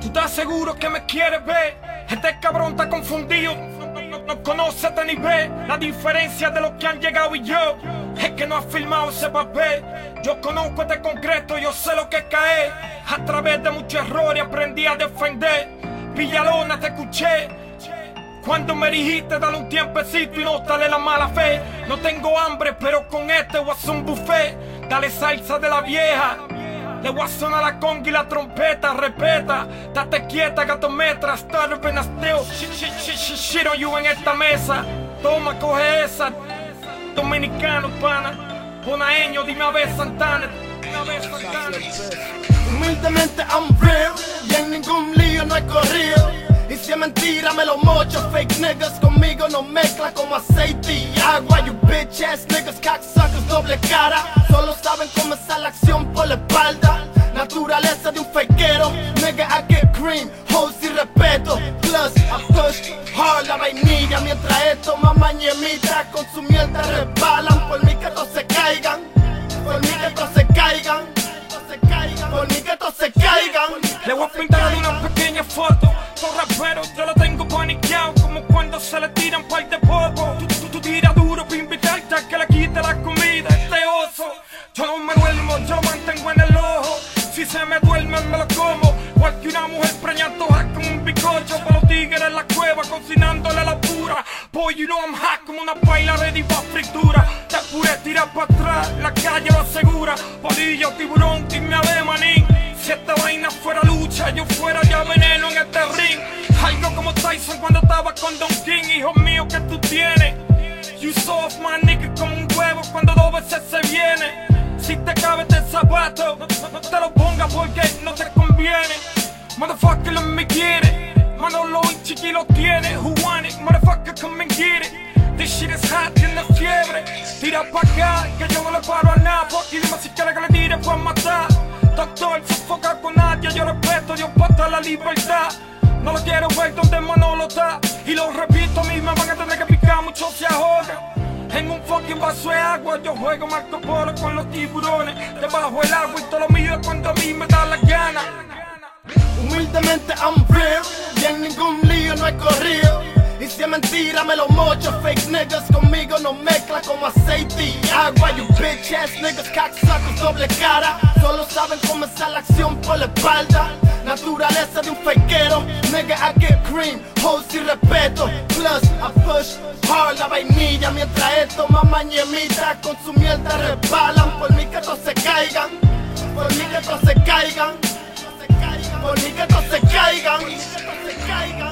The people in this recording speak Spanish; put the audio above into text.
¿Tú estás seguro que me quieres ver? Este cabrón está confundido. No, no, conoce ni ve la diferencia de los que han llegado y yo. Es que no has filmado ese papel. Yo conozco este concreto, yo sé lo que es caer. A través de muchos errores aprendí a defender. Villalona, te escuché. Cuando me dijiste dale un tiempecito y no dale la mala fe. No tengo hambre, pero con este voy a hacer un buffet. Dale salsa de la vieja. Le voy a sonar la conga y la trompeta, repeta. Date quieta, gato metra, starving asteo. Shit on you en esta mesa. Toma, coge esa. Dominicano, pana. Ponaeño, dime a ver Santana. Santana. Humildemente I'm real y en ningún lío no he corrido. Y si es mentira me lo mocho, fake niggas conmigo no mezcla como aceite y agua. You bitch ass niggas, cocksuckers, doble cara. Solo saben comenzar la acción por la espalda. Mamá ñemita con su mierda resbalan por mí que todos se caigan, por mí que todos se caigan. Por mí que todos se caigan. Le voy a pintar una pequeña foto. Con raperos yo lo tengo paniqueado. Como cuando se le tiran par de poco. Tú, tú, tú tiras duro para invitarte a que le quite la comida. Este oso. Yo no me duermo, yo mantengo en el ojo. Si se me duerme me lo como. Igual que una mujer preñada con un bicocho. Para los tigres en la cueva cocinándole la Boy, you know I'm hot como una paila ready pa' fritura. Te apuré, tirar para atrás, la calle lo asegura. Polillo, tiburón, dime a ver, manín. Si esta vaina fuera lucha, yo fuera ya veneno en este ring. Algo como Tyson cuando estaba con Don King, hijo mío, que tú tienes. You soft, my nigga, como un huevo cuando dos veces se viene. Si te cabe este zapato, no, no- no te lo pongas porque no te conviene. Motherfucker, no me quiere. Manolo y Chiqui lo tiene. Who want get it. This shit is hot, tiene fiebre. Tira pa' acá, que yo no le paro a nada. Porque dime si quiere que le tire, pues matar. Doctor, sofoca con nadie. Yo respeto, Dios pata la libertad. No lo quiero ver donde Manolo está. Y lo repito, a mí me van a tener que picar, mucho se ahogan. En un fucking vaso de agua yo juego Marco Polo con los tiburones Debajo el agua y todo lo mío es cuando a mí me da la gana Humildemente I'm real y en ningún lío no he corrido. Si es mentira me lo mocho. Fake niggas conmigo no mezcla como aceite y agua. You bitch ass niggas, cacsacos, doble cara. Solo saben comenzar la acción por la espalda. Naturaleza de un fakeero. Nigga, I get cream, hoes y respeto. Plus, I push hard la vainilla. Mientras esto, mamá ñemita con su mierda resbalan. Por mí que se caigan. Por mí que todos se caigan. Por mí que todos se caigan. Por mí que todos se caigan.